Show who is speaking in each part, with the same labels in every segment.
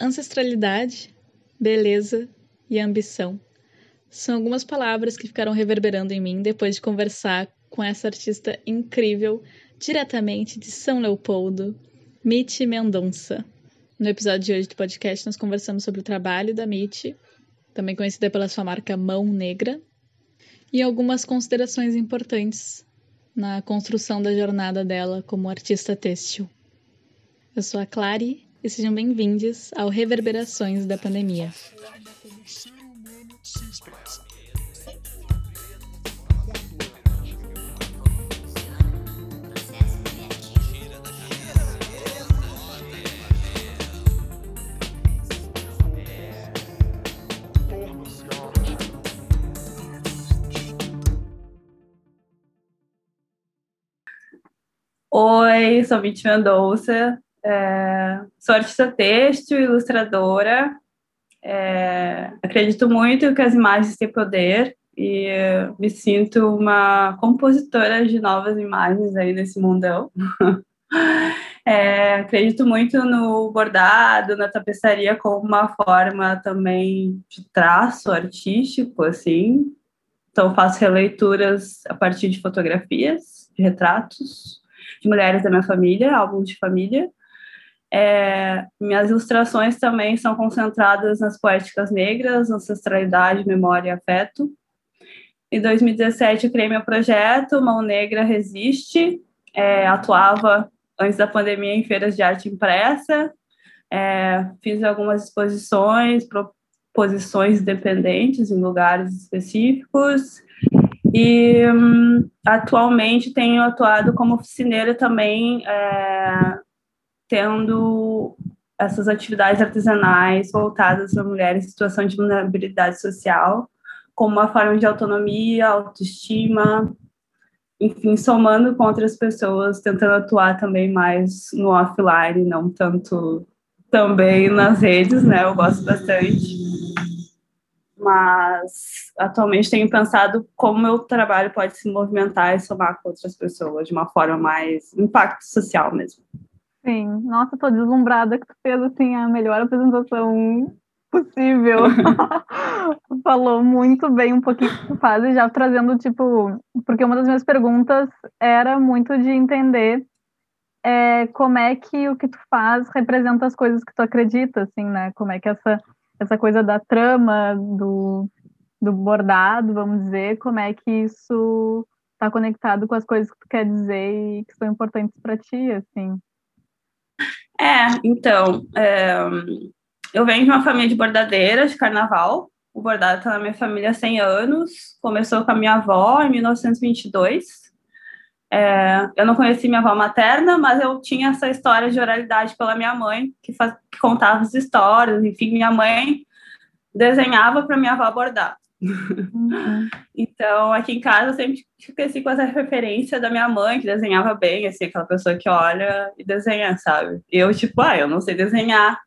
Speaker 1: Ancestralidade, beleza e ambição são algumas palavras que ficaram reverberando em mim depois de conversar com essa artista incrível diretamente de São Leopoldo, Mitty Mendonça. No episódio de hoje do podcast, nós conversamos sobre o trabalho da Mitty, também conhecida pela sua marca Mão Negra, e algumas considerações importantes na construção da jornada dela como artista têxtil. Eu sou a Clary e sejam bem-vindos ao Reverberações da Pandemia.
Speaker 2: Oi, sou Mitty Mendonça, é, sou artista têxtil, ilustradora. É, acredito muito que as imagens têm poder e me sinto uma compositora de novas imagens aí nesse mundão. É, acredito muito no bordado, na tapeçaria como uma forma também de traço artístico, assim. Então faço releituras a partir de fotografias, de retratos, de mulheres da minha família, álbum de família. É, minhas ilustrações também são concentradas nas poéticas negras, ancestralidade, memória e afeto. Em 2017, eu criei meu projeto, Mão Negra Resiste. É, atuava antes da pandemia em feiras de arte impressa. É, fiz algumas exposições, proposições independentes em lugares específicos. E um, atualmente tenho atuado como oficineira também, é, tendo essas atividades artesanais voltadas para mulheres em situação de vulnerabilidade social, como uma forma de autonomia, autoestima, enfim, somando com outras pessoas, tentando atuar também mais no offline, não tanto também nas redes, né? Eu gosto bastante mas atualmente tenho pensado como meu trabalho pode se movimentar e somar com outras pessoas de uma forma mais impacto social mesmo.
Speaker 3: Sim, nossa, tô deslumbrada que tu fez assim a melhor apresentação possível. Falou muito bem um pouquinho que tu faz e já trazendo tipo, porque uma das minhas perguntas era muito de entender é, como é que o que tu faz representa as coisas que tu acredita, assim, né? Como é que essa essa coisa da trama, do, do bordado, vamos dizer, como é que isso está conectado com as coisas que tu quer dizer e que são importantes para ti, assim.
Speaker 2: É, então, é, eu venho de uma família de bordadeiras de carnaval. O bordado está na minha família há 100 anos. Começou com a minha avó em 1922. É, eu não conheci minha avó materna, mas eu tinha essa história de oralidade pela minha mãe, que, faz, que contava as histórias. Enfim, minha mãe desenhava para minha avó bordar. Uhum. então, aqui em casa, eu sempre cresci com essa referência da minha mãe, que desenhava bem, assim, aquela pessoa que olha e desenha, sabe? Eu, tipo, ah, eu não sei desenhar,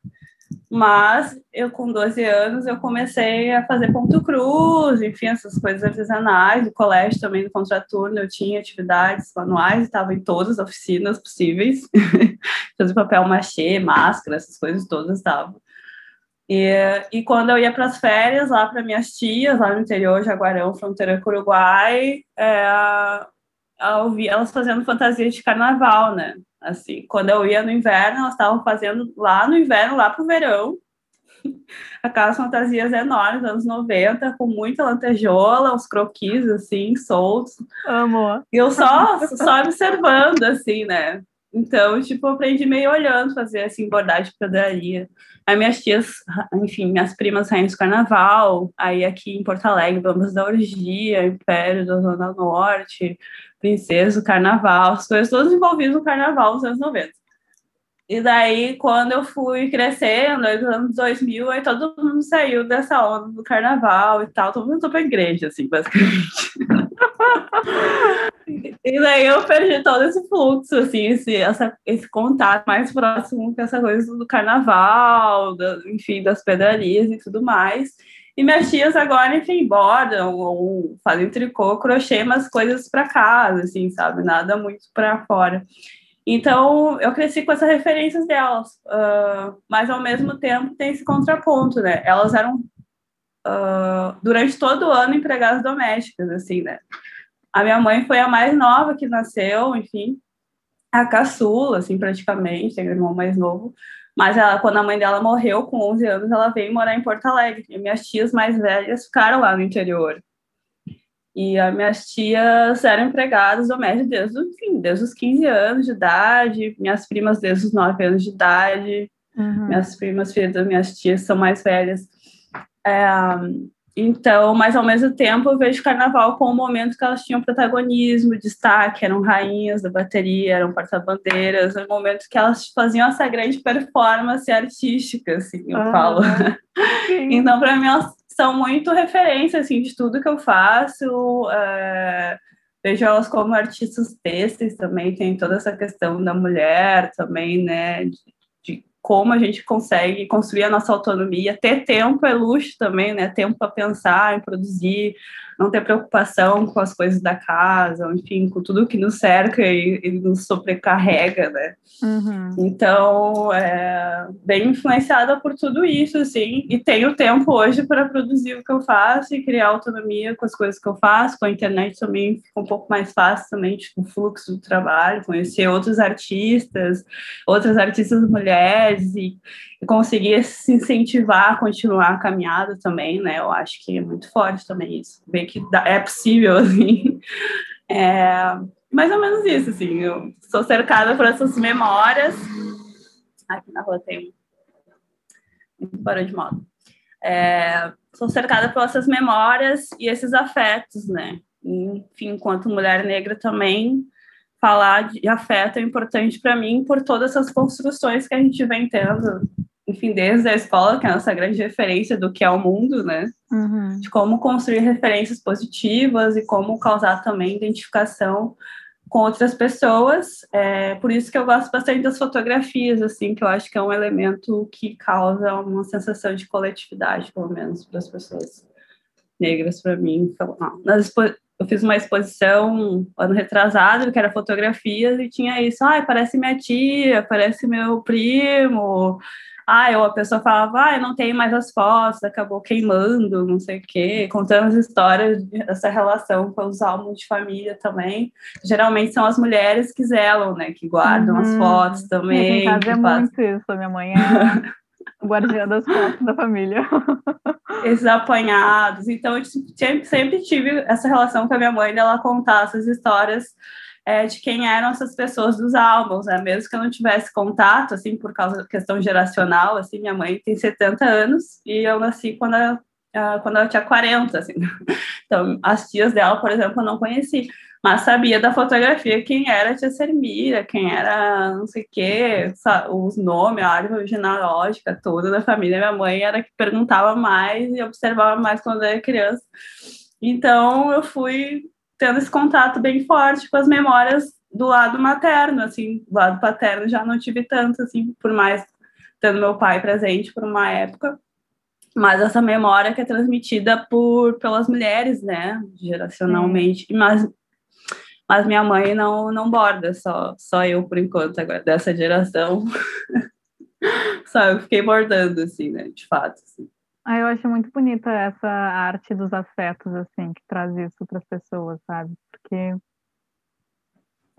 Speaker 2: mas eu, com 12 anos, eu comecei a fazer ponto cruz, enfim, essas coisas artesanais. No colégio também, no contraturno, eu tinha atividades manuais, estava em todas as oficinas possíveis. Fazer papel machê, máscara, essas coisas todas estavam. E, e quando eu ia para as férias, lá para minhas tias, lá no interior, Jaguarão, fronteira com o Uruguai, é, eu vi elas fazendo fantasia de carnaval, né? Assim, quando eu ia no inverno, elas estavam fazendo lá no inverno, lá pro verão, aquelas fantasias enormes, anos 90, com muita lantejola, uns croquis, assim, soltos.
Speaker 3: Amor.
Speaker 2: E eu só, só observando, assim, né? Então, tipo, aprendi meio olhando fazer, assim, bordagem de pedraria. Aí minhas tias, enfim, minhas primas rainhas do carnaval, aí aqui em Porto Alegre, Bambas da Orgia, Império da Zona Norte, Princesa do Carnaval, as coisas todas envolvidas no Carnaval nos anos 90. E daí, quando eu fui crescendo, nos anos 2000, aí todo mundo saiu dessa onda do carnaval e tal, todo mundo foi pra igreja, assim, basicamente. e daí eu perdi todo esse fluxo, assim, esse, essa, esse contato mais próximo com essa coisa do carnaval, da, enfim, das pedrarias e tudo mais. E minhas tias agora, enfim, bordam ou fazem tricô, crochê, mas coisas para casa, assim, sabe? Nada muito para fora. Então, eu cresci com essas referências delas, uh, mas ao mesmo tempo tem esse contraponto, né? Elas eram, uh, durante todo o ano, empregadas domésticas, assim, né? A minha mãe foi a mais nova que nasceu, enfim, a caçula, assim, praticamente, tem um irmão mais novo, mas ela, quando a mãe dela morreu, com 11 anos, ela veio morar em Porto Alegre, e minhas tias mais velhas ficaram lá no interior. E as minhas tias eram empregadas domésticas desde, enfim, desde os 15 anos de idade, minhas primas desde os 9 anos de idade, uhum. minhas primas, filhas das minhas tias, são mais velhas. É, então, mas ao mesmo tempo eu vejo o carnaval como um momento que elas tinham protagonismo, destaque, eram rainhas da bateria, eram porta-bandeiras, um momento que elas faziam essa grande performance artística, assim, eu falo. então, para mim, elas são muito referência assim de tudo que eu faço. É, vejo elas como artistas têxteis também, tem toda essa questão da mulher também, né? De como a gente consegue construir a nossa autonomia, ter tempo é luxo também, né? Tempo para pensar, em produzir, não ter preocupação com as coisas da casa, enfim, com tudo que nos cerca e, e nos sobrecarrega, né? Uhum. Então, é, bem influenciada por tudo isso, assim, e tenho tempo hoje para produzir o que eu faço e criar autonomia com as coisas que eu faço, com a internet também fica um pouco mais fácil também, tipo, o fluxo do trabalho, conhecer outros artistas, outras artistas mulheres e, e conseguir se incentivar a continuar a caminhada também, né? Eu acho que é muito forte também isso, ver que é possível, assim. É, mais ou menos isso, assim. Eu sou cercada por essas memórias. Aqui na rua tem um barulho de moto. É, sou cercada por essas memórias e esses afetos, né? Enfim, enquanto mulher negra também, falar de afeto é importante para mim por todas essas construções que a gente vem tendo enfim, desde a escola, que é a nossa grande referência do que é o mundo, né? Uhum. De como construir referências positivas e como causar também identificação com outras pessoas. É, por isso que eu gosto bastante das fotografias, assim, que eu acho que é um elemento que causa uma sensação de coletividade, pelo menos, para as pessoas negras, para mim. Então, nas eu fiz uma exposição ano retrasado, que era fotografias, e tinha isso, ah, parece minha tia, parece meu primo, ah, ou a pessoa falava, ah, eu não tenho mais as fotos, acabou queimando, não sei o quê, contando as histórias dessa relação com os álbuns de família também. Geralmente são as mulheres que zelam, né, que guardam uhum. as fotos também.
Speaker 3: Em casa é faz... muito isso, minha mãe é guardiã das fotos da família.
Speaker 2: Esses apanhados. Então, eu sempre, sempre tive essa relação com a minha mãe, dela contar essas histórias é, de quem eram essas pessoas dos álbuns, né? Mesmo que eu não tivesse contato, assim, por causa da questão geracional, assim, minha mãe tem 70 anos e eu nasci quando ela, quando ela tinha 40, assim. Então, as tias dela, por exemplo, eu não conheci, mas sabia da fotografia quem era a tia Sermira, quem era não sei o quê, os nomes, a árvore genealógica toda da família. Minha mãe era que perguntava mais e observava mais quando eu era criança. Então, eu fui tendo esse contato bem forte com as memórias do lado materno, assim, do lado paterno já não tive tanto, assim, por mais tendo meu pai presente por uma época, mas essa memória que é transmitida por pelas mulheres, né, geracionalmente, hum. mas mas minha mãe não não borda, só só eu por enquanto agora dessa geração. só eu fiquei bordando assim, né, de fato, assim.
Speaker 3: Ah, eu acho muito bonita essa arte dos afetos, assim, que traz isso para as pessoas, sabe? Porque.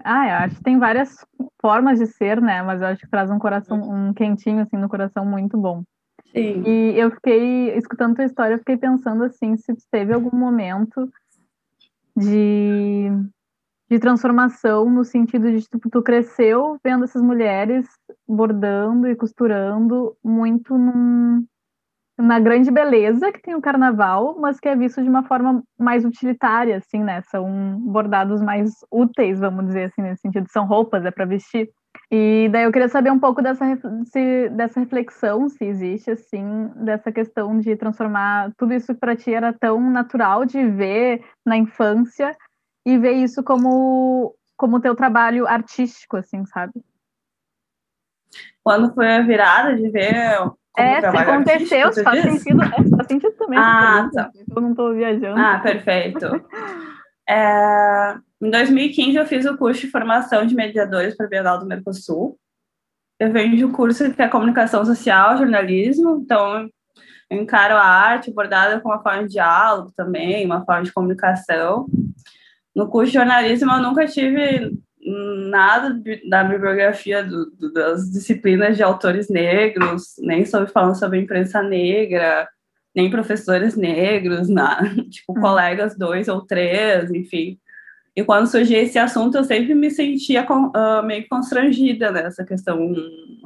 Speaker 3: Ah, eu acho que tem várias formas de ser, né? Mas eu acho que traz um coração, um quentinho, assim, no coração muito bom. Sim. E eu fiquei, escutando tua história, eu fiquei pensando, assim, se teve algum momento de, de transformação no sentido de, tipo, tu cresceu vendo essas mulheres bordando e costurando muito num na grande beleza que tem o carnaval, mas que é visto de uma forma mais utilitária, assim, né? São bordados mais úteis, vamos dizer assim, nesse sentido. São roupas, é para vestir. E daí eu queria saber um pouco dessa, se, dessa reflexão, se existe, assim, dessa questão de transformar tudo isso para ti era tão natural de ver na infância e ver isso como como teu trabalho artístico, assim, sabe?
Speaker 2: Quando foi a virada de ver
Speaker 3: é, se aconteceu, se faz sentido, é, faz sentido também.
Speaker 2: Ah, tá.
Speaker 3: Eu não estou viajando.
Speaker 2: Ah, perfeito. É, em 2015, eu fiz o curso de formação de mediadores para a Bienal do Mercosul. Eu venho de um curso que é comunicação social, jornalismo, então eu encaro a arte bordada como uma forma de diálogo também, uma forma de comunicação. No curso de jornalismo, eu nunca tive nada da bibliografia do, do, das disciplinas de autores negros, nem sobre falando sobre imprensa negra, nem professores negros, nada, tipo hum. colegas dois ou três, enfim. E quando surgia esse assunto, eu sempre me sentia uh, meio constrangida nessa questão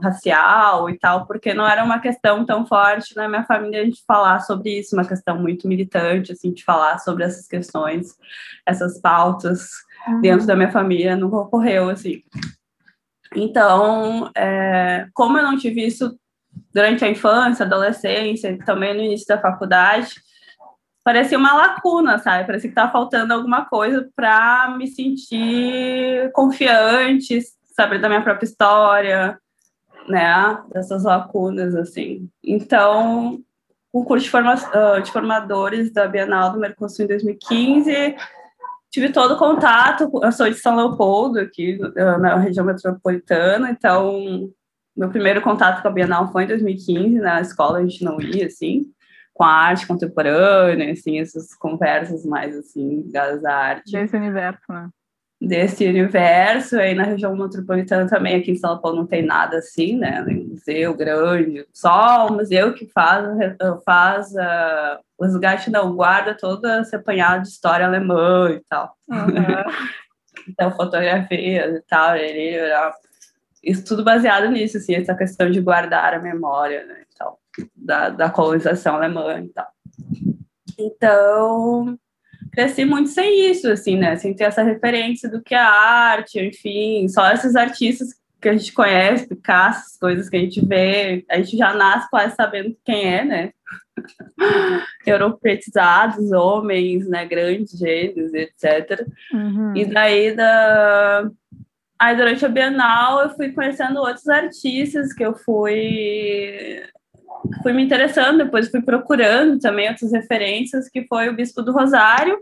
Speaker 2: racial e tal, porque não era uma questão tão forte na minha família de falar sobre isso, uma questão muito militante, assim, de falar sobre essas questões, essas pautas uhum. dentro da minha família, nunca ocorreu, assim. Então, é, como eu não tive isso durante a infância, adolescência também no início da faculdade, parecia uma lacuna, sabe? Parecia que estava faltando alguma coisa para me sentir confiante, saber da minha própria história, né? Dessas lacunas, assim. Então, o curso de, forma, ah, de formadores da Bienal do Mercosul em 2015, tive todo o contato, eu sou de São Leopoldo, aqui na região metropolitana, então meu primeiro contato com a Bienal foi em 2015, na escola a gente não ia, assim, com a arte contemporânea, assim, essas conversas mais, assim, ligadas à arte.
Speaker 3: Desse universo, né?
Speaker 2: Desse universo, aí na região metropolitana também, aqui em São Paulo não tem nada assim, né, nem museu grande, só o museu que faz, faz uh, os lugares não guarda todo esse apanhado de história alemã e tal. Uhum. então, fotografias e tal, ele, isso tudo baseado nisso, assim, essa questão de guardar a memória, né, e tal da, da colonização alemã e tal. Então, cresci muito sem isso, assim, né? Sem ter essa referência do que é arte, enfim, só esses artistas que a gente conhece, Picasso, coisas que a gente vê, a gente já nasce quase sabendo quem é, né? Europeitizados, homens, né? Grandes gênios, etc. Uhum. E daí, da... aí durante a Bienal, eu fui conhecendo outros artistas que eu fui fui me interessando, depois fui procurando também outras referências, que foi o Bispo do Rosário,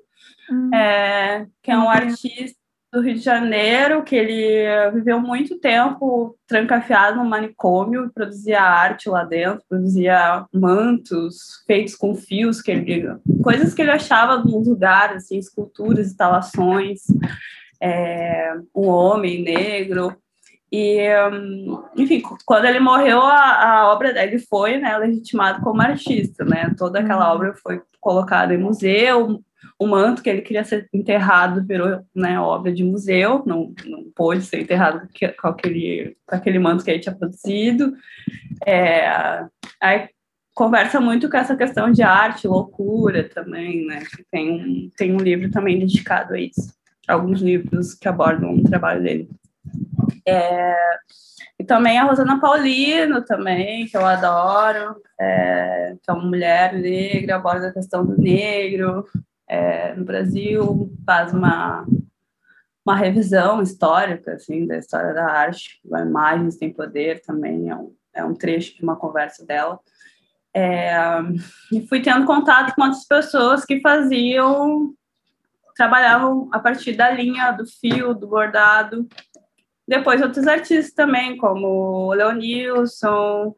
Speaker 2: hum. é, que é um artista do Rio de Janeiro, que ele viveu muito tempo trancafiado no manicômio, produzia arte lá dentro, produzia mantos feitos com fios, que ele, coisas que ele achava nos lugares, assim, esculturas, instalações, é, um homem negro, e, enfim, quando ele morreu, a, a obra dele foi né, legitimada como artista, né? Toda aquela uhum. obra foi colocada em museu, o manto que ele queria ser enterrado virou né, obra de museu, não, não pôde ser enterrado com aquele, com aquele manto que ele tinha produzido. É, aí conversa muito com essa questão de arte, loucura também, né? Tem tem um livro também dedicado a isso, alguns livros que abordam o trabalho dele. É, e também a Rosana Paulino, também, que eu adoro, é, que é uma mulher negra, aborda a questão do negro é, no Brasil, faz uma, uma revisão histórica, assim, da história da arte, a Imagens Tem Poder também, é um, é um trecho de uma conversa dela. É, e fui tendo contato com outras pessoas que faziam, trabalhavam a partir da linha, do fio, do bordado, depois outros artistas também, como Leonilson,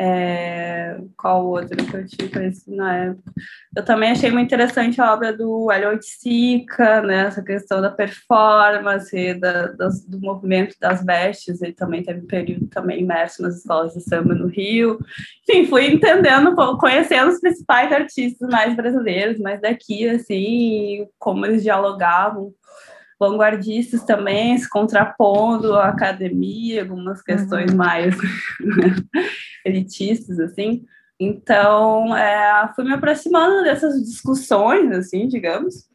Speaker 2: é, qual outro que eu tinha conhecido na época. Eu também achei muito interessante a obra do Hélio Sica, né, essa questão da performance, da, do movimento das vestes, ele também teve um período também imerso nas escolas de samba no Rio. Enfim, fui entendendo, conhecendo os principais artistas mais brasileiros, mais daqui, assim, como eles dialogavam vanguardistas também, se contrapondo à academia, algumas questões uhum. mais elitistas, assim. Então, é, fui me aproximando dessas discussões, assim, digamos,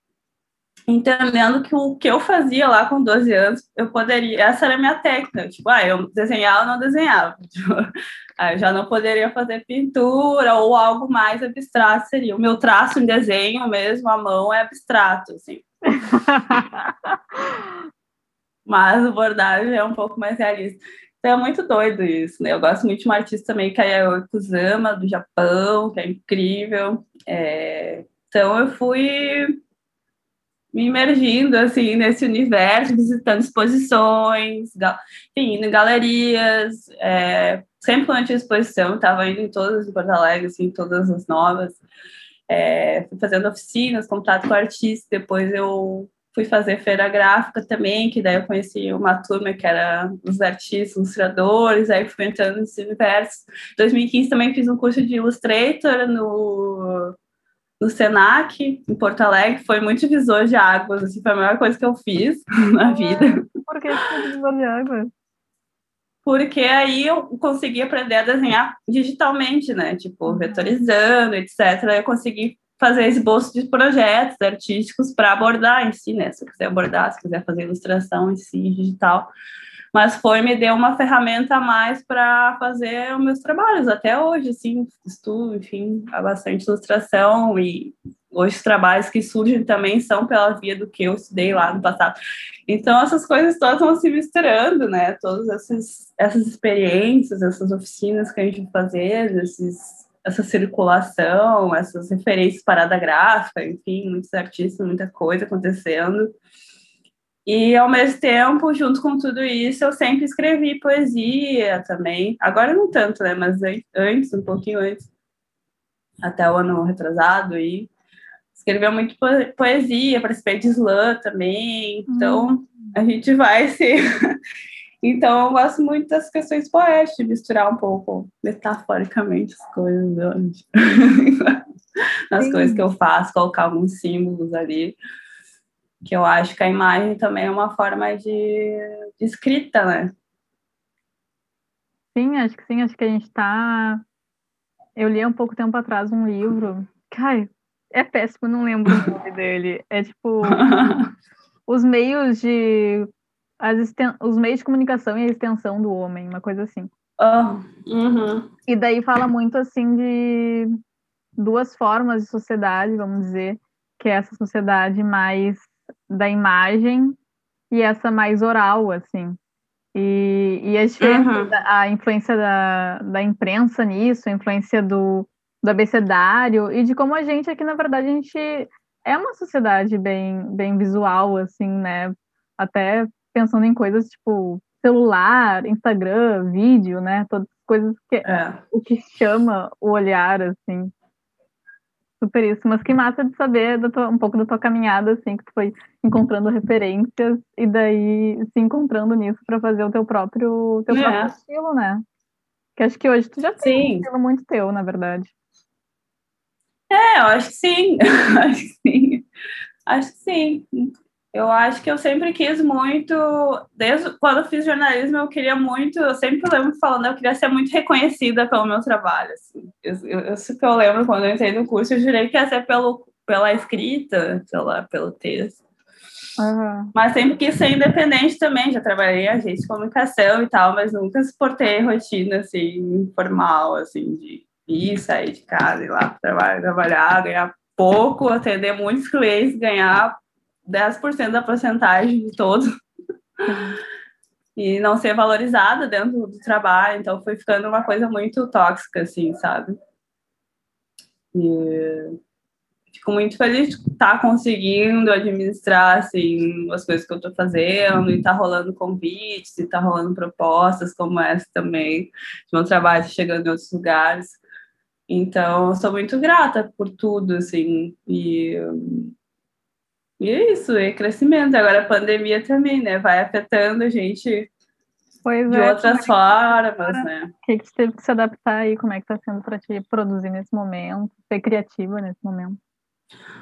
Speaker 2: entendendo que o que eu fazia lá com 12 anos, eu poderia, essa era a minha técnica, tipo, ah, eu desenhava ou não desenhava, tipo, ah, eu já não poderia fazer pintura ou algo mais abstrato seria. O meu traço em desenho mesmo, a mão é abstrato, assim. Mas o bordado é um pouco mais realista. Então é muito doido isso, né? Eu gosto muito de uma artista também que é a Kusama, do Japão, que é incrível. É... Então eu fui me imergindo assim nesse universo, visitando exposições, enfim, indo em galerias, é, sempre quando eu tinha exposição, estava indo em todas em Porto Alegre, assim, todas as novas, é, fui fazendo oficinas, contato com artistas, depois eu fui fazer feira gráfica também, que daí eu conheci uma turma que era os artistas, ilustradores, aí fui entrando nesse universo. Em 2015 também fiz um curso de Illustrator no, no Senac, em Porto Alegre, foi muito visor de águas, assim, foi a melhor coisa que eu fiz na vida.
Speaker 3: Por que visor de águas?
Speaker 2: Porque aí eu consegui aprender a desenhar digitalmente, né? Tipo, uhum. vetorizando, etc. Eu consegui fazer esboço de projetos artísticos para abordar em si, né? Se eu quiser abordar, se quiser fazer ilustração em si, digital. Mas foi, me deu uma ferramenta a mais para fazer os meus trabalhos. Até hoje, assim, estudo, enfim, há bastante ilustração e hoje os trabalhos que surgem também são pela via do que eu estudei lá no passado. Então, essas coisas todas vão se misturando, né? Todas essas, essas experiências, essas oficinas que a gente vai fazer, esses essa circulação, essas referências parada gráfica, enfim, muitos artistas, muita coisa acontecendo. E, ao mesmo tempo, junto com tudo isso, eu sempre escrevi poesia também. Agora não tanto, né? Mas antes, um pouquinho antes, até o ano retrasado, e escrevia muito poesia, participei de slam também. Então, hum. a gente vai se Então, eu gosto muito das questões poéticas, de misturar um pouco, metaforicamente, as coisas, nas Sim. coisas que eu faço, colocar alguns símbolos ali, que eu acho que a imagem também é uma forma de, de escrita, né?
Speaker 3: Sim, acho que sim, acho que a gente está. Eu li há um pouco tempo atrás um livro. Cara, é péssimo, não lembro o nome dele. É tipo. os meios de os meios de comunicação e a extensão do homem, uma coisa assim.
Speaker 2: Oh, uhum.
Speaker 3: E daí fala muito assim de duas formas de sociedade, vamos dizer, que é essa sociedade mais da imagem e essa mais oral, assim. E, e a, uhum. a influência da, da imprensa nisso, a influência do, do abecedário e de como a gente aqui, na verdade, a gente é uma sociedade bem, bem visual, assim, né? Até pensando em coisas tipo celular, Instagram, vídeo, né? Todas as coisas que é. o que chama o olhar, assim. Super isso. Mas que massa de saber tua, um pouco da tua caminhada, assim, que tu foi encontrando referências e daí se encontrando nisso para fazer o teu próprio, teu é. próprio estilo, né? Que acho que hoje tu já tem sim. um estilo muito teu, na verdade.
Speaker 2: É, eu acho que sim. acho que sim. Acho que sim. Eu acho que eu sempre quis muito, desde quando eu fiz jornalismo, eu queria muito, eu sempre lembro falando, eu queria ser muito reconhecida pelo meu trabalho. Assim. Eu, isso que eu lembro quando eu entrei no curso, eu jurei que ia ser pelo, pela escrita, sei lá, pelo texto. Uhum. Mas sempre quis ser independente também, já trabalhei em agência de comunicação e tal, mas nunca suportei rotina assim, formal, assim, de ir, sair de casa, ir lá trabalhar, trabalhar, ganhar pouco, atender muitos clientes, ganhar 10% da porcentagem de todo. e não ser valorizada dentro do trabalho, então foi ficando uma coisa muito tóxica, assim, sabe? E fico muito feliz de estar conseguindo administrar, assim, as coisas que eu estou fazendo, e tá rolando convites, e tá rolando propostas como essa também, de meu trabalho chegando em outros lugares. Então, eu sou muito grata por tudo, assim, e e é isso, é crescimento. Agora a pandemia também, né? Vai afetando a gente pois de é, outras é formas, né?
Speaker 3: O que, que você teve que se adaptar aí? Como é que está sendo para te produzir nesse momento? Ser criativa nesse momento?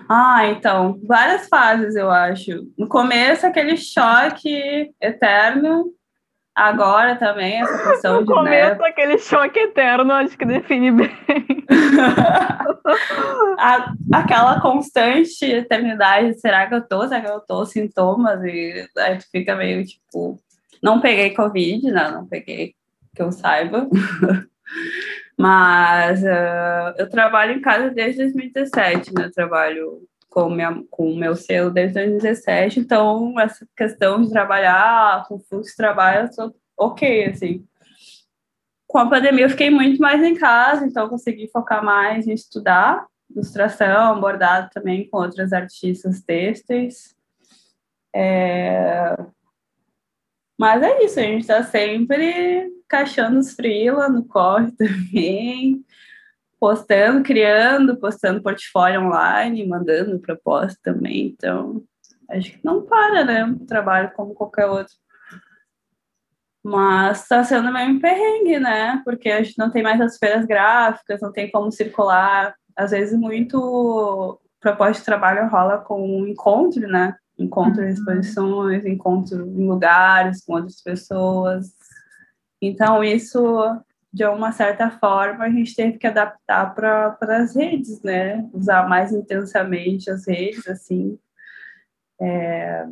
Speaker 2: Ah, então, várias fases, eu acho. No começo, aquele choque eterno. Agora também, essa
Speaker 3: no
Speaker 2: de.
Speaker 3: Começo, né? aquele choque eterno, acho que define bem.
Speaker 2: a, aquela constante eternidade, será que eu tô? Será que eu tô? Sintomas, e aí tu fica meio tipo. Não peguei Covid, não, não peguei, que eu saiba. Mas uh, eu trabalho em casa desde 2017, né? Eu trabalho com, minha, com o meu selo desde 2017, então essa questão de trabalhar com fluxo de trabalho, eu sou ok, assim com a pandemia eu fiquei muito mais em casa, então consegui focar mais em estudar ilustração, bordado também com outras artistas têxteis. É... Mas é isso, a gente está sempre caixando os freela no corre também, postando, criando, postando portfólio online, mandando proposta também. Então, acho que não para, né? Um trabalho como qualquer outro. Mas está sendo meio um perrengue, né? Porque a gente não tem mais as feiras gráficas, não tem como circular. Às vezes, muito proposta de trabalho rola com um encontro, né? Encontro em uhum. exposições, encontro em lugares com outras pessoas. Então, isso, de uma certa forma, a gente teve que adaptar para as redes, né? Usar mais intensamente as redes, assim. É,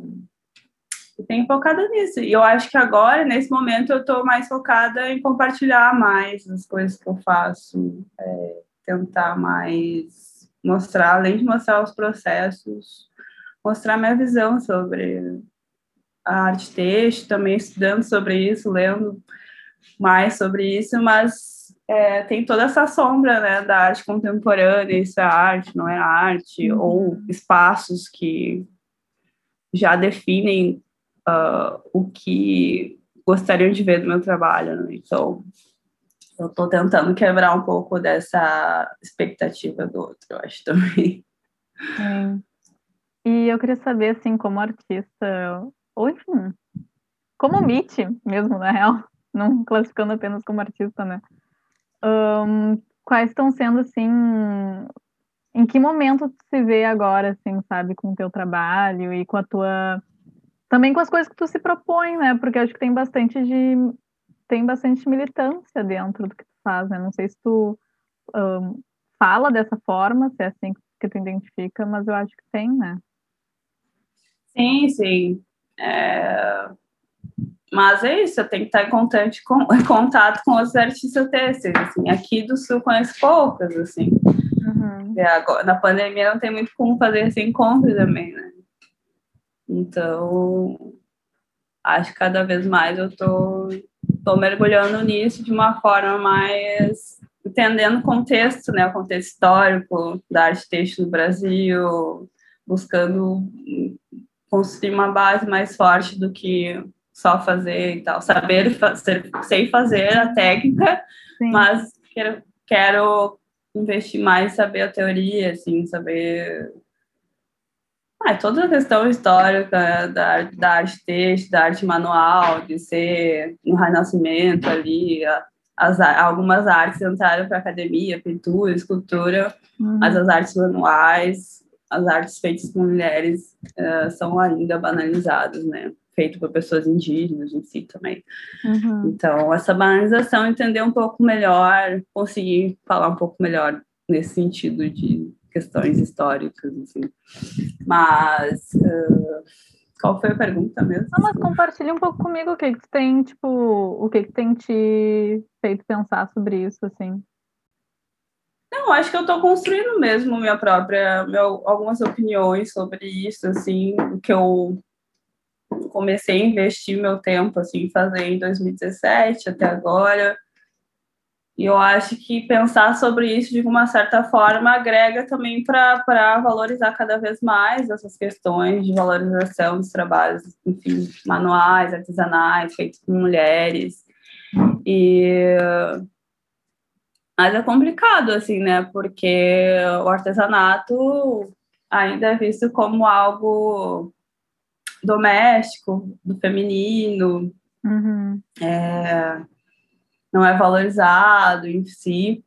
Speaker 2: e tenho focado nisso. E eu acho que agora, nesse momento, eu estou mais focada em compartilhar mais as coisas que eu faço, é, tentar mais mostrar, além de mostrar os processos, mostrar minha visão sobre a arte texto, também estudando sobre isso, lendo mais sobre isso, mas é, tem toda essa sombra né, da arte contemporânea, isso é arte, não é arte, uhum. ou espaços que já definem uh, o que gostariam de ver do meu trabalho. Né? Então, eu estou tentando quebrar um pouco dessa expectativa do outro, eu acho também.
Speaker 3: Sim. E eu queria saber, assim, como artista, ou enfim, como Meet mesmo, na real, não classificando apenas como artista, né? Um, quais estão sendo, assim, em que momento tu se vê agora, assim, sabe, com o teu trabalho e com a tua também com as coisas que tu se propõe, né? Porque acho que tem bastante de tem bastante militância dentro do que tu faz, né? Não sei se tu um, fala dessa forma, se é assim que tu identifica, mas eu acho que tem, né?
Speaker 2: Sim, sim. É... Mas é isso, eu tenho que estar em contato com, em contato com os artistas têxteis, assim. Aqui do Sul conheço poucas, assim. Uhum. Agora, na pandemia não tem muito como fazer esse encontro também, né? Então, acho que cada vez mais eu tô, tô mergulhando nisso de uma forma mais entendendo o contexto, né, o contexto histórico da arte texto no Brasil, buscando construir uma base mais forte do que só fazer e tal, saber fazer, sei fazer a técnica, Sim. mas quero, quero investir mais saber a teoria, assim, saber ah, toda a questão histórica da, da arte texto, da arte manual, de ser no Renascimento ali, as, algumas artes entraram para a academia, pintura, escultura, uhum. mas as artes manuais, as artes feitas por mulheres uh, são ainda banalizadas, né? Feito por pessoas indígenas em si também. Uhum. Então, essa banalização, entender um pouco melhor, conseguir falar um pouco melhor nesse sentido de questões históricas, assim. Mas uh, qual foi a pergunta mesmo?
Speaker 3: Não, mas compartilha um pouco comigo o que que tem, tipo, o que que tem te feito pensar sobre isso, assim.
Speaker 2: Não, acho que eu estou construindo mesmo minha própria, meu, algumas opiniões sobre isso, assim, que eu comecei a investir meu tempo, assim, fazer em 2017 até agora. E eu acho que pensar sobre isso de uma certa forma agrega também para valorizar cada vez mais essas questões de valorização dos trabalhos, enfim, manuais, artesanais, feitos por mulheres. E mas é complicado assim, né? Porque o artesanato ainda é visto como algo doméstico, do feminino. Uhum. É, não é valorizado em si.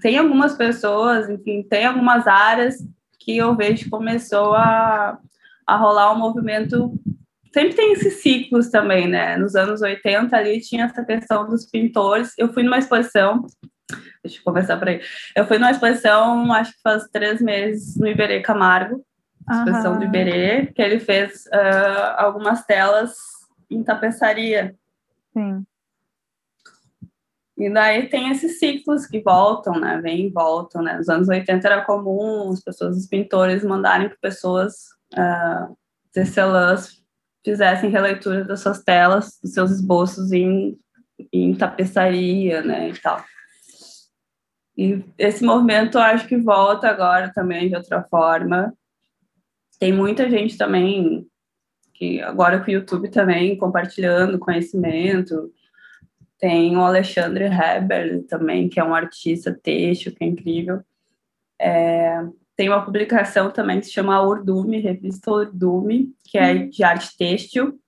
Speaker 2: Tem algumas pessoas, enfim, tem algumas áreas que eu vejo que começou a, a rolar um movimento. Sempre tem esses ciclos também, né? Nos anos 80 ali tinha essa questão dos pintores. Eu fui numa exposição, deixa eu começar por aí. Eu fui numa exposição, acho que faz três meses, no Iberê Camargo, exposição uhum. do Iberê, que ele fez uh, algumas telas em tapeçaria. Sim. E daí tem esses ciclos que voltam, né? Vêm e voltam, né? Nos anos 80 era comum as pessoas, os pintores, mandarem para pessoas uh, tecelãs fizessem releitura das suas telas, dos seus esboços em, em tapeçaria, né? E tal. E esse movimento eu acho que volta agora também de outra forma. Tem muita gente também que agora com o YouTube também, compartilhando conhecimento. Tem o Alexandre Heber também, que é um artista têxtil, que é incrível. É, tem uma publicação também que se chama Urdume, revista Urdume, que é de arte têxtil.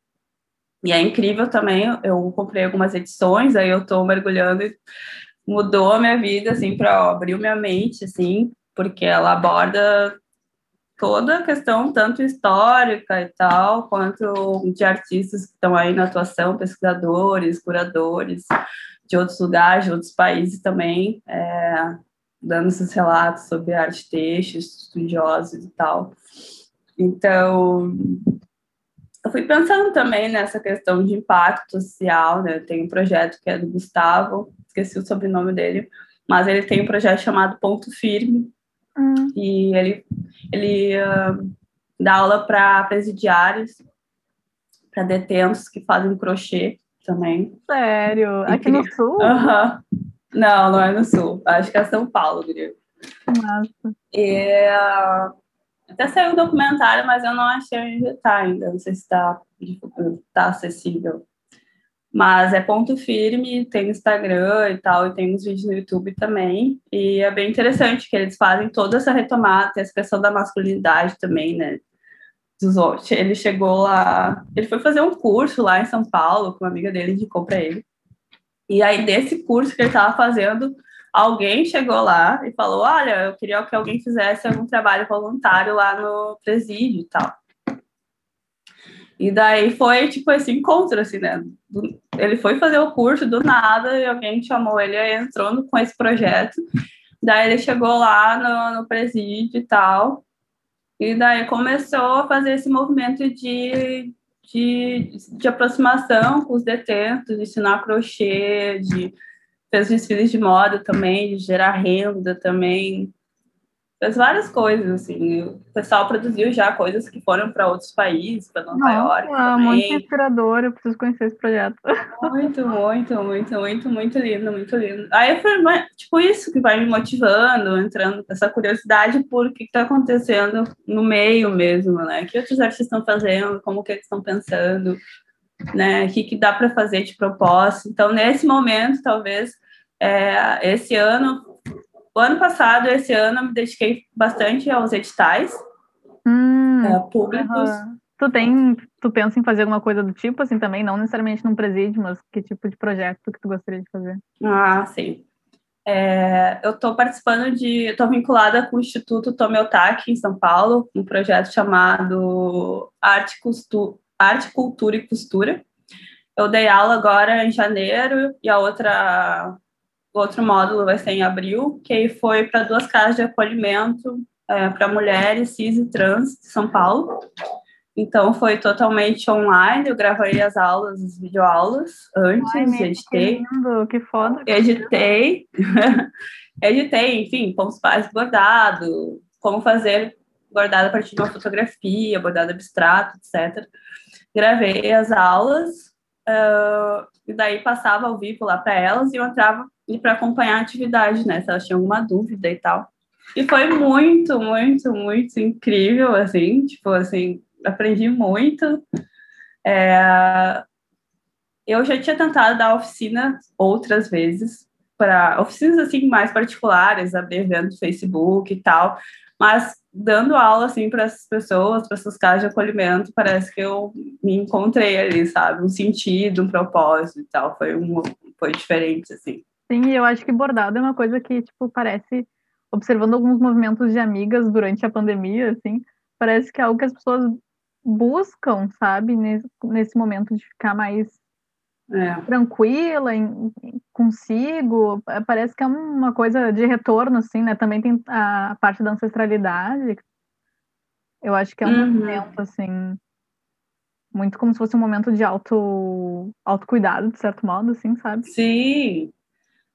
Speaker 2: E é incrível também, eu comprei algumas edições, aí eu estou mergulhando e mudou a minha vida, assim, para abrir minha mente, assim, porque ela aborda toda a questão, tanto histórica e tal, quanto de artistas que estão aí na atuação, pesquisadores, curadores de outros lugares, de outros países também, é, dando esses relatos sobre arte texto, estudiosos e tal. Então, eu fui pensando também nessa questão de impacto social, né? Tem um projeto que é do Gustavo, esqueci o sobrenome dele, mas ele tem um projeto chamado Ponto Firme, hum. e ele, ele uh, dá aula para presidiários, para detentos que fazem crochê também.
Speaker 3: Sério? Aqui no Sul?
Speaker 2: Uhum. Não, não é no Sul. Acho que é São Paulo, diria.
Speaker 3: Nossa.
Speaker 2: E, uh, até saiu um documentário, mas eu não achei onde está ainda. Não sei se está tá acessível. Mas é ponto firme, tem Instagram e tal, e tem uns vídeos no YouTube também. E é bem interessante que eles fazem toda essa retomada, tem essa questão da masculinidade também, né? Ele chegou lá, ele foi fazer um curso lá em São Paulo, com uma amiga dele indicou para ele. E aí, desse curso que ele estava fazendo, alguém chegou lá e falou: Olha, eu queria que alguém fizesse algum trabalho voluntário lá no presídio e tal. E daí foi tipo esse encontro, assim, né? Ele foi fazer o curso do nada e alguém chamou ele entrou com esse projeto. Daí ele chegou lá no, no presídio e tal. E daí começou a fazer esse movimento de, de, de aproximação com os detentos, de ensinar crochê, de fez desfiles de moda também, de gerar renda também, fez várias coisas, assim. O pessoal produziu já coisas que foram para outros países, para Nova York.
Speaker 3: É muito inspirador, eu preciso conhecer esse projeto.
Speaker 2: Muito, muito, muito, muito, muito lindo, muito lindo. Aí foi tipo isso que vai me motivando, entrando essa curiosidade por o que está acontecendo no meio mesmo, né? O que outros artistas estão fazendo, como que eles estão pensando, né? O que, que dá para fazer de propósito. Então, nesse momento, talvez, é, esse ano o ano passado, esse ano, eu me dediquei bastante aos editais
Speaker 3: hum,
Speaker 2: é, públicos.
Speaker 3: Uhum. Tu tem, tu pensa em fazer alguma coisa do tipo assim também, não necessariamente num presídio, mas que tipo de projeto que tu gostaria de fazer?
Speaker 2: Ah, sim. É, eu estou participando de, estou vinculada com o Instituto Tomeotaki em São Paulo, um projeto chamado Arte, Costu, Arte, Cultura e Costura. Eu dei aula agora em janeiro e a outra o outro módulo vai ser em abril, que foi para duas casas de acolhimento é, para mulheres cis e trans de São Paulo. Então foi totalmente online, eu gravei as aulas, as videoaulas antes, Ai, editei.
Speaker 3: Que lindo, que foda.
Speaker 2: Editei. editei, enfim, como faz bordado, como fazer bordado a partir de uma fotografia, bordado abstrato, etc. Gravei as aulas, uh, e daí passava ao vivo lá para elas e eu entrava para acompanhar a atividade, né? Se elas tinham alguma dúvida e tal. E foi muito, muito, muito incrível, assim, tipo, assim, aprendi muito. É... Eu já tinha tentado dar oficina outras vezes, para oficinas, assim, mais particulares, abrir evento no Facebook e tal, mas dando aula, assim, para essas pessoas, para essas casas de acolhimento, parece que eu me encontrei ali, sabe? Um sentido, um propósito e tal, foi, um, foi diferente, assim.
Speaker 3: Sim, eu acho que bordado é uma coisa que, tipo, parece, observando alguns movimentos de amigas durante a pandemia, assim, parece que é algo que as pessoas buscam, sabe, nesse, nesse momento de ficar mais é. tranquila em, consigo. É, parece que é uma coisa de retorno, assim, né? Também tem a parte da ancestralidade. Eu acho que é um uhum. movimento, assim, muito como se fosse um momento de auto, autocuidado, de certo modo, assim, sabe?
Speaker 2: Sim,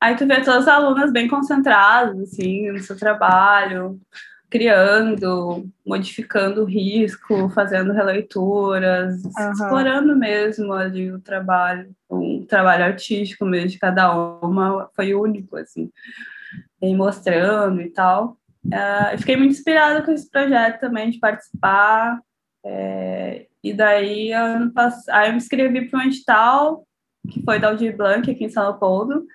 Speaker 2: Aí tu vê todas as alunas bem concentradas, assim, no seu trabalho, criando, modificando o risco, fazendo releituras, uhum. explorando mesmo ali o trabalho, um trabalho artístico mesmo de cada uma, foi único, assim, e mostrando e tal. Uh, fiquei muito inspirada com esse projeto também, de participar, é, E daí, ano pass... aí eu me inscrevi para um edital, que foi da Aldir Blanc, aqui em São Leopoldo.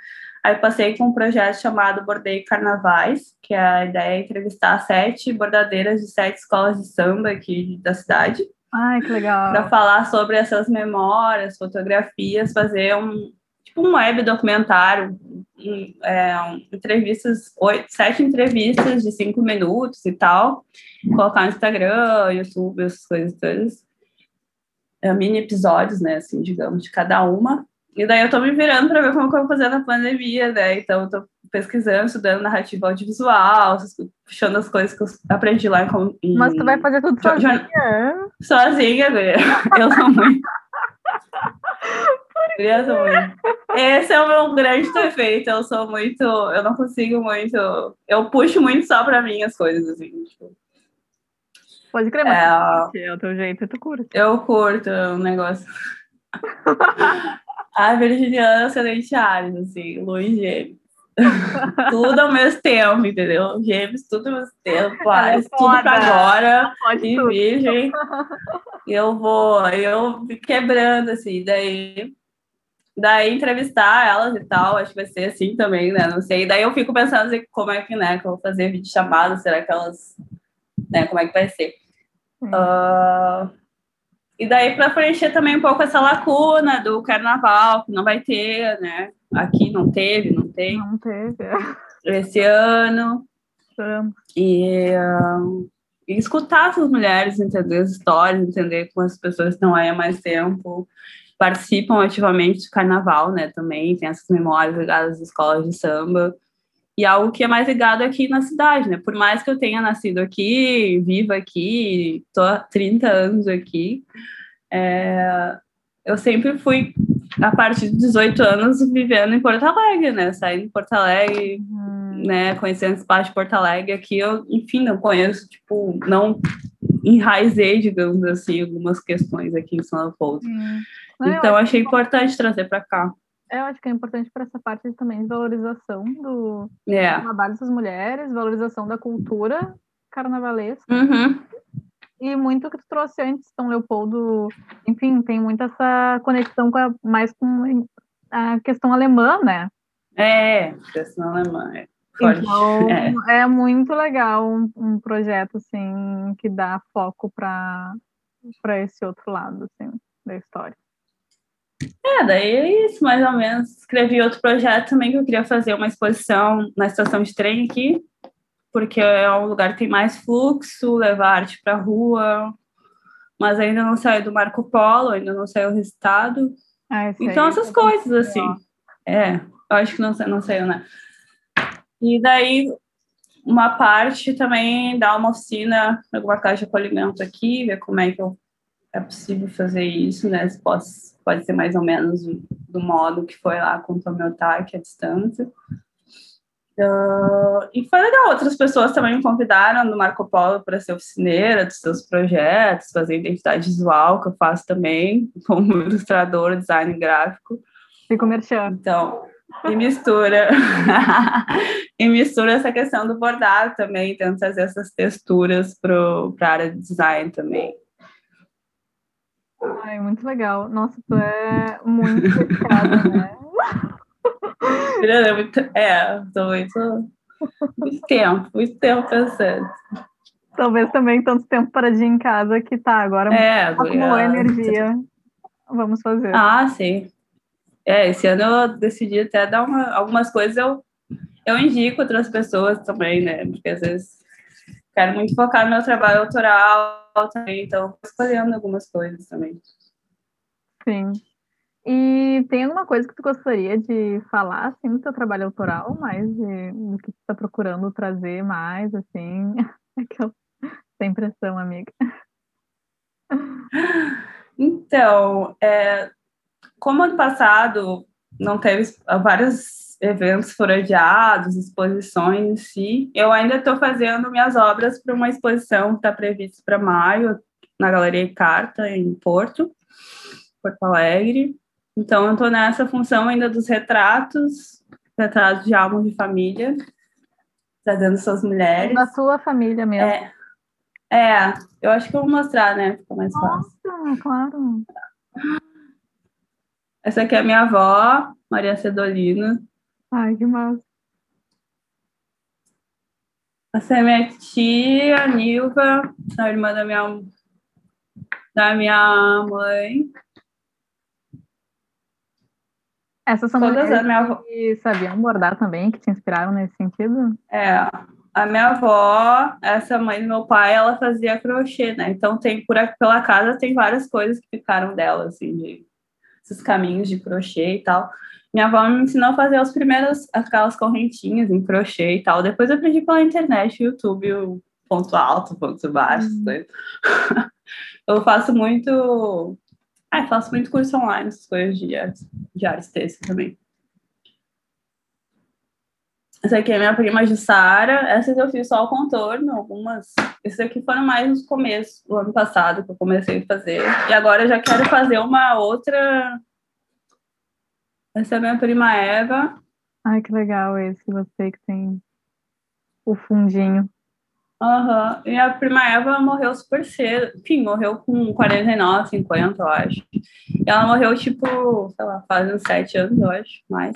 Speaker 2: Aí passei com um projeto chamado Bordei Carnavais, que é a ideia é entrevistar sete bordadeiras de sete escolas de samba aqui da cidade.
Speaker 3: Ai, que legal.
Speaker 2: Para falar sobre essas memórias, fotografias, fazer um, tipo um web documentário, um, é, um, entrevistas, oito, sete entrevistas de cinco minutos e tal, colocar no Instagram, YouTube, essas coisas todas. É, mini episódios, né, assim, digamos, de cada uma. E daí eu tô me virando para ver como que eu vou fazer na pandemia, né? Então eu tô pesquisando, estudando narrativa audiovisual, puxando as coisas que eu aprendi lá em.
Speaker 3: Mas tu vai fazer tudo sozinha?
Speaker 2: Sozinha, Guria. Eu sou muito. Eu sou muito. Esse é o meu grande defeito. Eu sou muito. Eu não consigo muito. Eu puxo muito só pra mim as coisas, assim. Tipo.
Speaker 3: Pode crer, mas é, é o teu jeito, tu curte.
Speaker 2: Eu curto o negócio. A Virginiana Ascendente Ares, assim, Luiz Gêmeos. tudo ao mesmo tempo, entendeu? Gêmeos, tudo ao mesmo tempo, Ares, é tudo pra agora, e Virgem. eu vou, eu quebrando, assim, daí daí entrevistar elas e tal, acho que vai ser assim também, né? Não sei. Daí eu fico pensando assim, como é que, né, que eu vou fazer vídeo chamado, será que elas, né, como é que vai ser? Uh, e daí para preencher também um pouco essa lacuna do carnaval, que não vai ter, né? Aqui não teve, não tem.
Speaker 3: Não teve.
Speaker 2: Esse ano. E, uh, e, escutar essas mulheres, entender as histórias, entender como as pessoas estão aí há mais tempo, participam ativamente do carnaval, né? Também tem essas memórias ligadas às escolas de samba e algo que é mais ligado aqui na cidade, né? Por mais que eu tenha nascido aqui, viva aqui, tô há 30 anos aqui, é, eu sempre fui, a partir de 18 anos, vivendo em Porto Alegre, né? Saindo de Porto Alegre, uhum. né? Conhecendo espaço de Porto Alegre. Aqui eu, enfim, não conheço, tipo, não enraizei, digamos assim, algumas questões aqui em São Leopoldo. Uhum. Então, achei importante trazer para cá.
Speaker 3: Eu acho que é importante para essa parte também de valorização do, é. trabalho dessas mulheres, valorização da cultura carnavalesca.
Speaker 2: Uhum.
Speaker 3: E muito que tu trouxe antes, São Leopoldo, enfim, tem muito essa conexão com a, mais com a questão alemã, né?
Speaker 2: É, questão alemã, é.
Speaker 3: Então, é. é. muito legal um, um, projeto, assim, que dá foco para esse outro lado, assim, da história.
Speaker 2: É, daí é isso, mais ou menos. Escrevi outro projeto também que eu queria fazer uma exposição na estação de trem aqui, porque é um lugar que tem mais fluxo, levar arte para rua, mas ainda não saiu do Marco Polo, ainda não saiu o resultado. Ah, então, essas coisas, assim. É, eu acho que não, não saiu, né? E daí, uma parte também dá uma oficina, alguma caixa de acolhimento aqui, ver como é que eu, é possível fazer isso, né? Pode, pode ser mais ou menos do modo que foi lá com o Tomiotaque à distância. Uh, e foi legal, outras pessoas também me convidaram do Marco Polo para ser oficineira dos seus projetos, fazer identidade visual, que eu faço também, como ilustrador, design gráfico.
Speaker 3: E comercial.
Speaker 2: Então, e mistura. e mistura essa questão do bordado também, tento trazer essas texturas para a área de design também.
Speaker 3: Ai, muito legal. Nossa, tu é muito dedicada, né?
Speaker 2: É, muito, é, tô muito, muito tempo, muito tempo pensando.
Speaker 3: Talvez também tanto tempo paradinho em casa que tá, agora
Speaker 2: é,
Speaker 3: acumulou energia. Vamos fazer.
Speaker 2: Ah, sim. É, esse ano eu decidi até dar uma, algumas coisas eu, eu indico outras pessoas também, né? Porque às vezes quero muito focar no meu trabalho autoral também, então escolhendo algumas coisas também.
Speaker 3: Sim. E tem alguma coisa que tu gostaria de falar, assim, do teu trabalho autoral, mais de, do que tu está procurando trazer mais, assim? Aquela... Sem pressão, amiga.
Speaker 2: Então, é, como ano passado não teve vários eventos foram adiados, exposições em si, eu ainda estou fazendo minhas obras para uma exposição que está prevista para maio na Galeria Carta, em Porto, Porto Alegre. Então, eu estou nessa função ainda dos retratos, retratos de álbum de família, trazendo suas mulheres.
Speaker 3: Da sua família mesmo.
Speaker 2: É, é, eu acho que eu vou mostrar, né? Fica mais
Speaker 3: Nossa,
Speaker 2: fácil.
Speaker 3: Claro.
Speaker 2: Essa aqui é a minha avó, Maria Cedolina.
Speaker 3: Ai, que massa.
Speaker 2: Essa é minha tia, Nilva, a irmã da minha, da minha mãe.
Speaker 3: Essas são
Speaker 2: Todas
Speaker 3: mulheres
Speaker 2: as minha avó.
Speaker 3: que sabiam bordar também, que te inspiraram nesse sentido?
Speaker 2: É, a minha avó, essa mãe do meu pai, ela fazia crochê, né? Então tem por aqui pela casa tem várias coisas que ficaram dela, assim, de esses caminhos de crochê e tal. Minha avó me ensinou a fazer as primeiras, aquelas correntinhas em crochê e tal. Depois eu aprendi pela internet, YouTube, o ponto alto, ponto baixo.
Speaker 3: Hum.
Speaker 2: coisas. eu faço muito. Ah, faço muito curso online, essas coisas de artes, de artes também. Essa aqui é minha prima Jussara. Essas eu fiz só o contorno, algumas. Esses aqui foram mais nos começos do ano passado que eu comecei a fazer. E agora eu já quero fazer uma outra. Essa é a minha prima Eva.
Speaker 3: Ai, que legal esse, você que tem o fundinho.
Speaker 2: Aham. E a prima Eva morreu super cedo. Enfim, morreu com 49, 50, eu acho. E ela morreu, tipo, sei lá, faz uns sete anos, eu acho, mais.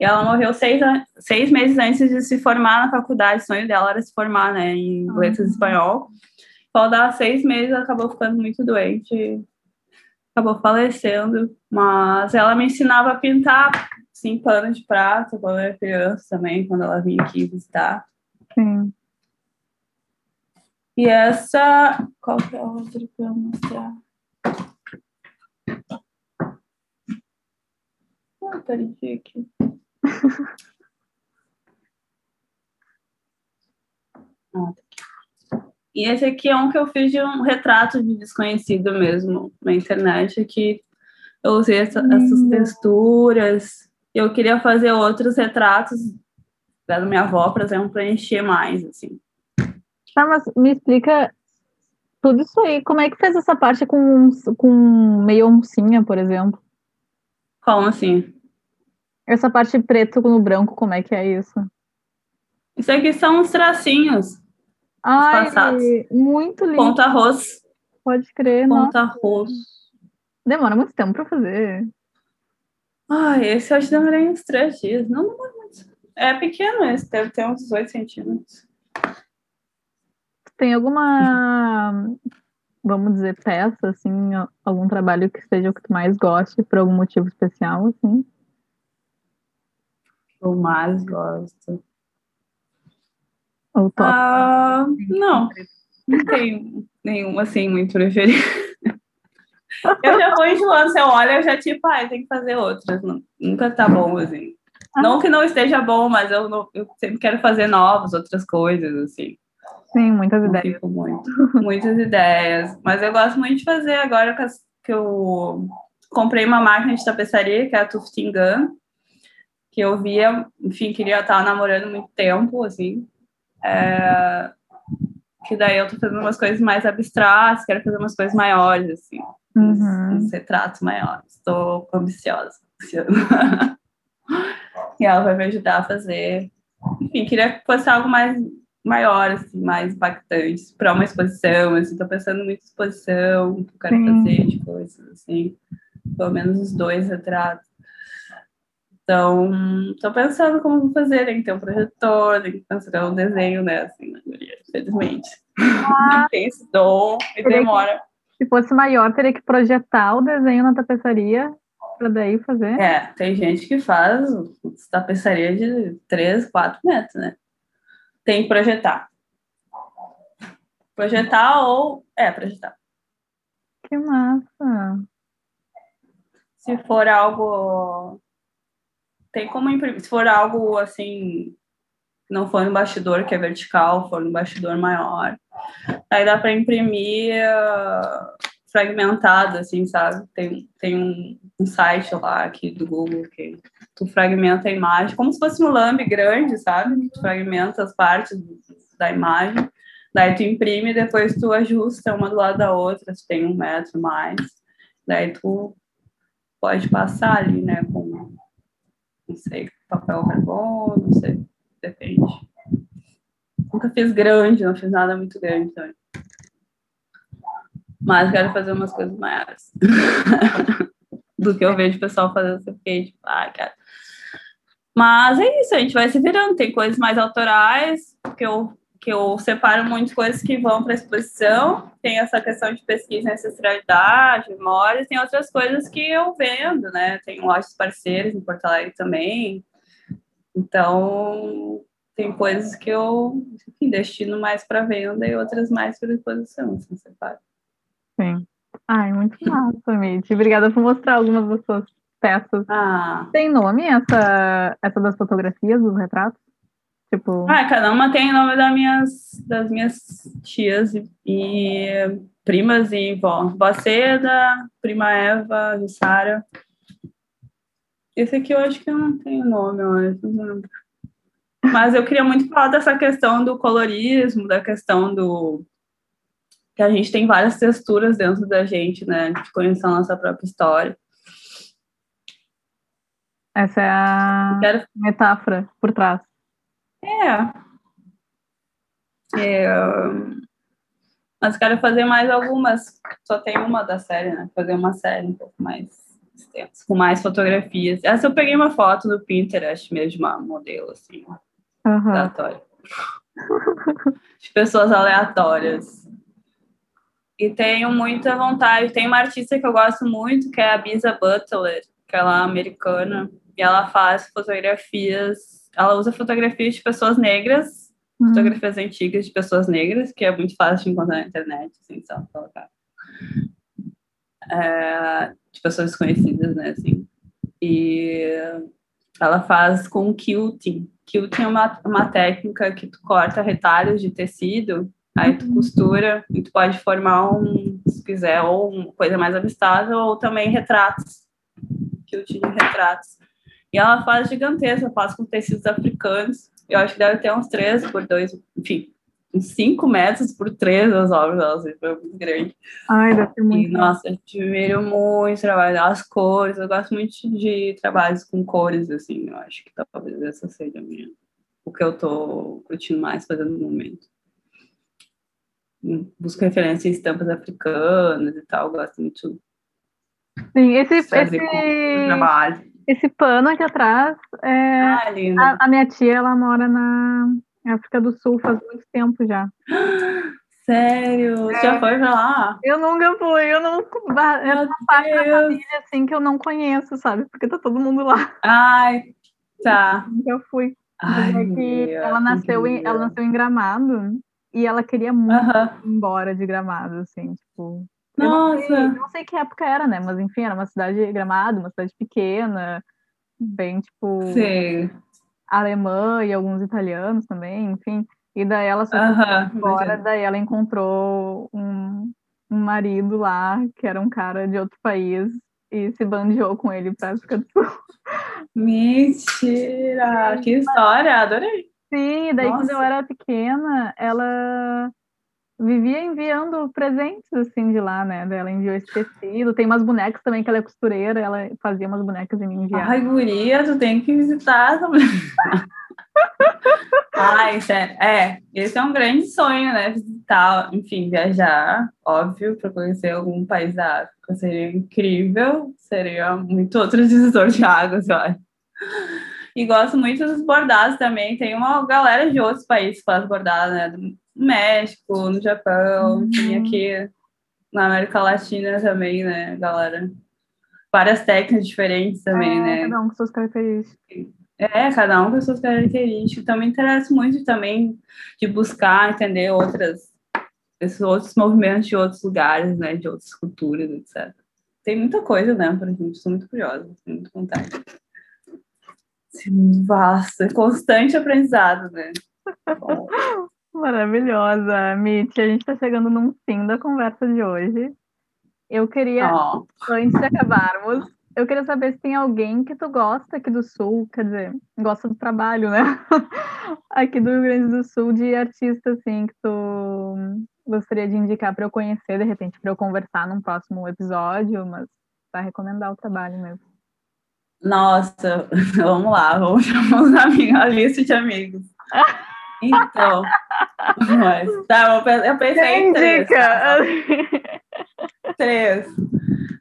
Speaker 2: E ela morreu seis, seis meses antes de se formar na faculdade. O sonho dela era se formar, né, em letras de espanhol. Faltava seis meses, ela acabou ficando muito doente. Acabou falecendo. Mas ela me ensinava a pintar, assim, pano de prata, quando eu era criança também, quando ela vinha aqui visitar.
Speaker 3: Sim.
Speaker 2: E essa. Qual que é a outra que eu vou mostrar? Ah, perdi aqui. Ah, tá aqui. E esse aqui é um que eu fiz de um retrato de desconhecido mesmo na internet, que eu usei essa- essas texturas. Eu queria fazer outros retratos da minha avó, por exemplo, para encher mais, assim.
Speaker 3: Tá, mas me explica tudo isso aí. Como é que fez essa parte com, com meio oncinha, por exemplo?
Speaker 2: Como assim?
Speaker 3: Essa parte preto no branco, como é que é isso?
Speaker 2: Isso aqui são uns tracinhos.
Speaker 3: Ai,
Speaker 2: passados.
Speaker 3: muito lindo.
Speaker 2: Ponto arroz.
Speaker 3: Pode crer, nossa.
Speaker 2: Ponto arroz.
Speaker 3: Demora muito tempo pra fazer.
Speaker 2: Ai, esse eu acho que demorei uns três dias. Não demora muito. É pequeno esse, deve ter uns 18 centímetros.
Speaker 3: Tem alguma, vamos dizer, peça, assim, algum trabalho que seja o que tu mais goste por algum motivo especial, assim?
Speaker 2: Eu mais gosto.
Speaker 3: Ou top?
Speaker 2: Ah, não, não tenho nenhum assim muito preferido. Eu já vou enjoando, você olha, eu já tipo, ai, tem que fazer outras. Nunca tá bom, assim. Não que não esteja bom, mas eu, não- eu sempre quero fazer novas, outras coisas, assim.
Speaker 3: Sim, muitas
Speaker 2: Não
Speaker 3: ideias.
Speaker 2: muito. Muitas ideias. Mas eu gosto muito de fazer agora que eu comprei uma máquina de tapeçaria, que é a Tufting Gun, que eu via, enfim, queria estar namorando muito tempo, assim. É, que daí eu tô fazendo umas coisas mais abstratas, quero fazer umas coisas maiores, assim. Uns,
Speaker 3: Uhum.
Speaker 2: uns retratos maiores. Estou ambiciosa. e ela vai me ajudar a fazer. Enfim, queria que fosse algo mais maior, assim, mais impactante para uma exposição. Assim, tô pensando muito em exposição, que eu quero
Speaker 3: Sim.
Speaker 2: fazer de coisas, assim, pelo menos uns dois retratos. Então, tô pensando como fazer, tem que ter um projetor, tem que pensar um desenho, né, assim, na guria, infelizmente. Não tem esse dom e
Speaker 3: Teria que-
Speaker 2: demora.
Speaker 3: Se fosse maior, teria que projetar o desenho na tapeçaria para daí fazer.
Speaker 2: É, tem gente que faz tapeçaria de 3, 4 metros, né? Tem que projetar. Projetar ou. É, projetar.
Speaker 3: Que massa.
Speaker 2: Se for algo. Tem como imprimir. Se for algo assim. Não for no bastidor, que é vertical, for no bastidor maior. Aí dá para imprimir ah, fragmentado, assim, sabe? Tem, tem um, um site lá aqui do Google que tu fragmenta a imagem, como se fosse um lambe grande, sabe? Tu fragmenta as partes da imagem, daí tu imprime e depois tu ajusta uma do lado da outra, se tem um metro mais. Daí tu pode passar ali, né, com, não sei, papel carbono, não sei, depende. Nunca fiz grande, não fiz nada muito grande também. Mas quero fazer umas coisas maiores. do que eu vejo o pessoal fazendo. Eu fiquei tipo, ah, cara. Mas é isso, a gente vai se virando. Tem coisas mais autorais, que eu, que eu separo muitas coisas que vão para a exposição. Tem essa questão de pesquisa em ancestralidade, memórias. Tem outras coisas que eu vendo, né? Tem lojas parceiros em Porto Alegre também. Então, tem coisas que eu enfim, destino mais para venda e outras mais para exposição, assim, separo.
Speaker 3: Sim. Ai, muito massa, Mitch. Obrigada por mostrar algumas das suas peças.
Speaker 2: Ah.
Speaker 3: Tem nome essa, essa das fotografias, dos retratos? Tipo...
Speaker 2: Ah, cada uma tem nome das minhas, das minhas tias e, e primas e vó. Seda, prima Eva, Jussara. Esse aqui eu acho que eu não tenho nome, eu não lembro. Mas eu queria muito falar dessa questão do colorismo, da questão do. que a gente tem várias texturas dentro da gente, né? De conhecer a nossa própria história.
Speaker 3: Essa é a quero... metáfora por trás.
Speaker 2: É. é. Mas quero fazer mais algumas. Só tem uma da série, né? Fazer uma série um pouco mais extensa, com mais fotografias. Essa eu peguei uma foto no Pinterest mesmo, uma modelo, assim, uhum. aleatória. de pessoas aleatórias. E tenho muita vontade. Tem uma artista que eu gosto muito, que é a Bisa Butler, que ela é americana, e ela faz fotografias. Ela usa fotografias de pessoas negras, uhum. fotografias antigas de pessoas negras, que é muito fácil de encontrar na internet, assim, só colocar. É, de pessoas desconhecidas, né, assim. E ela faz com quilting. Quilting é uma, uma técnica que tu corta retalhos de tecido, aí tu uhum. costura e tu pode formar um, se quiser, ou uma coisa mais abstrata, ou também retratos. Quilting de retratos. E ela faz gigantesca, faz com tecidos africanos. Eu acho que deve ter uns 3 por 2, enfim, uns 5 metros por 3 as obras delas, foi muito grande.
Speaker 3: Ai, deve ser muito.
Speaker 2: E, nossa, eu admiro muito o trabalho, as cores, eu gosto muito de trabalhos com cores, assim, eu acho que talvez essa seja a minha, o que eu tô curtindo mais fazendo no momento. Busco referência em estampas africanas e tal, gosto muito.
Speaker 3: Sim, esse, esse, esse pano aqui atrás, é, ah, a, a, minha tia, ela mora na África do Sul faz muito tempo já.
Speaker 2: Sério? É, já foi pra lá?
Speaker 3: Eu nunca fui, eu não. É uma parte da família assim que eu não conheço, sabe? Porque tá todo mundo lá.
Speaker 2: Ai, tá.
Speaker 3: Nunca fui. Ai, é que ela nasceu, em, ela nasceu em Gramado e ela queria muito uh -huh. ir embora de Gramado, assim, tipo.
Speaker 2: Nossa!
Speaker 3: Não sei, não sei, que época era, né? Mas enfim, era uma cidade Gramado, uma cidade pequena, bem, tipo.
Speaker 2: Sim
Speaker 3: alemã e alguns italianos também, enfim. E daí ela só foi embora, daí ela encontrou um, um marido lá, que era um cara de outro país, e se bandeou com ele pra África do Sul.
Speaker 2: Mentira! Que história! Adorei!
Speaker 3: Sim, daí Nossa. quando eu era pequena, ela vivia enviando presentes assim de lá, né? Ela enviou esse tecido. Tem umas bonecas também que ela é costureira, ela fazia umas bonecas e me enviava.
Speaker 2: Ai, guria, tu tem que visitar também. Ai, sério. É, esse é um grande sonho, né? Visitar, enfim, viajar, óbvio, para conhecer algum país da África. Seria incrível, seria muito outro divisor de águas, eu acho. E gosto muito dos bordados também. Tem uma galera de outros países que faz bordado, né? no México, no Japão, uhum. tem aqui na América Latina também, né, galera? Várias técnicas diferentes também,
Speaker 3: é,
Speaker 2: né?
Speaker 3: Cada um com suas características.
Speaker 2: É, cada um com suas características. Então, me interessa muito também de buscar entender outras, esses outros movimentos de outros lugares, né, de outras culturas, etc. Tem muita coisa, né, pra gente. Estou muito curiosa, tenho muita vontade. É constante aprendizado, né?
Speaker 3: Maravilhosa, Mitch. A gente está chegando num fim da conversa de hoje. Eu queria, oh. antes de acabarmos, eu queria saber se tem alguém que tu gosta aqui do Sul, quer dizer, gosta do trabalho, né? aqui do Rio Grande do Sul, de artista, assim, que tu gostaria de indicar para eu conhecer, de repente, para eu conversar num próximo episódio, mas para recomendar o trabalho mesmo.
Speaker 2: Nossa, vamos lá, vamos chamar os amigos, a lista de amigos. Então, mas, tá, eu pensei em três. Tá? três.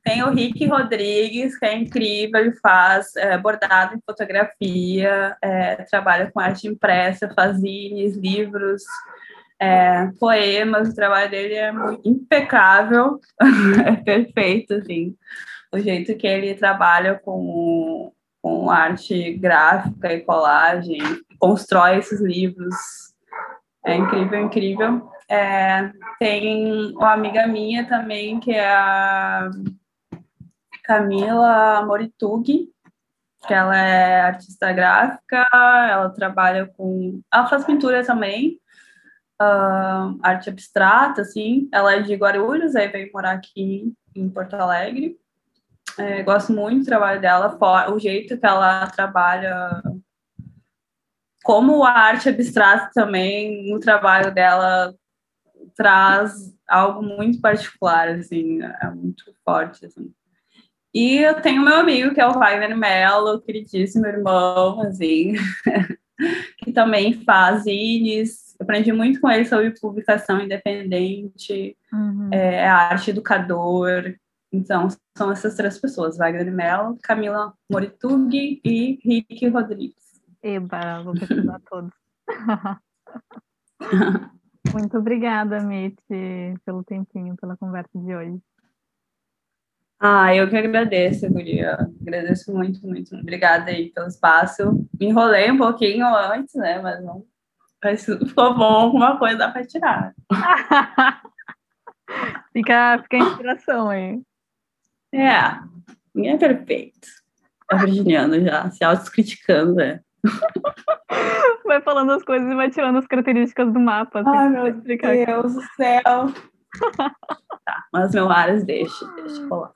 Speaker 2: Tem o Rick Rodrigues, que é incrível, ele faz é, bordado em fotografia, é, trabalha com arte impressa, faz zines, livros, é, poemas, o trabalho dele é impecável, é perfeito, assim, o jeito que ele trabalha com, com arte gráfica e colagem, constrói esses livros, é incrível, incrível. É, tem uma amiga minha também, que é a Camila Moritug, que ela é artista gráfica, ela trabalha com... Ela faz pintura também, uh, arte abstrata, assim. Ela é de Guarulhos, aí veio morar aqui em Porto Alegre. É, gosto muito do trabalho dela, o jeito que ela trabalha, como a arte abstrata também, no trabalho dela traz algo muito particular, assim, é muito forte, assim. E eu tenho meu amigo, que é o Wagner Mello, queridíssimo irmão, assim, que também faz zines. Aprendi muito com ele sobre publicação independente, uhum. é, arte educador. Então, são essas três pessoas, Wagner Mello, Camila Moritug e Rick Rodrigues.
Speaker 3: Eba, vou pesquisar todos. muito obrigada, Mitty, pelo tempinho, pela conversa de hoje.
Speaker 2: Ah, eu que agradeço, Guria. Agradeço muito, muito. Obrigada aí pelo espaço. Me enrolei um pouquinho antes, né? Mas não. Mas ficou bom, alguma coisa dá para tirar.
Speaker 3: fica, fica a inspiração aí.
Speaker 2: É, ninguém é perfeito. É virginiano já, se autocriticando, né?
Speaker 3: Vai falando as coisas e vai tirando as características do mapa.
Speaker 2: Assim, Ai, meu Deus do céu. tá, mas meu Ares deixa, deixa rolar.